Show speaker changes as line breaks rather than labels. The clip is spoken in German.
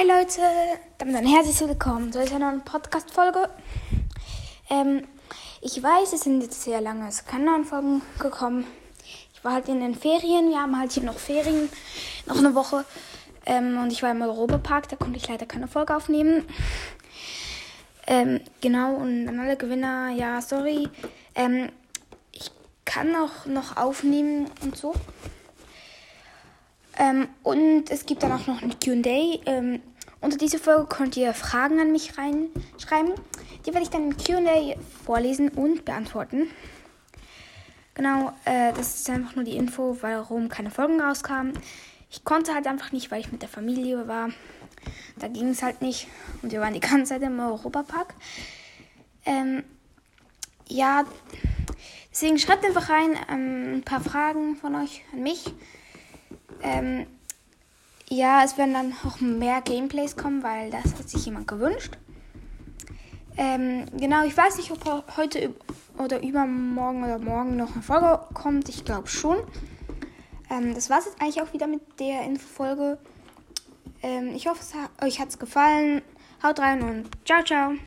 Hi Leute, damit ein herzliches Willkommen zu dieser neuen Podcast-Folge. Ähm, ich weiß, es sind jetzt sehr lange keine neuen Folgen gekommen. Ich war halt in den Ferien, wir haben halt hier noch Ferien, noch eine Woche. Ähm, und ich war im Europapark, da konnte ich leider keine Folge aufnehmen. Ähm, genau, und an alle Gewinner, ja, sorry. Ähm, ich kann auch noch aufnehmen und so. Ähm, und es gibt dann auch noch ein QA. Ähm, unter dieser Folge könnt ihr Fragen an mich reinschreiben. Die werde ich dann im QA vorlesen und beantworten. Genau, äh, das ist einfach nur die Info, warum keine Folgen rauskamen. Ich konnte halt einfach nicht, weil ich mit der Familie war. Da ging es halt nicht. Und wir waren die ganze Zeit im Europapark. Ähm, ja, deswegen schreibt einfach rein ähm, ein paar Fragen von euch an mich. Ähm, ja, es werden dann auch mehr Gameplays kommen, weil das hat sich jemand gewünscht. Ähm, genau, ich weiß nicht, ob heute oder übermorgen oder morgen noch eine Folge kommt. Ich glaube schon. Ähm, das war es jetzt eigentlich auch wieder mit der Infofolge. Ähm, ich hoffe, es hat, euch hat es gefallen. Haut rein und ciao, ciao.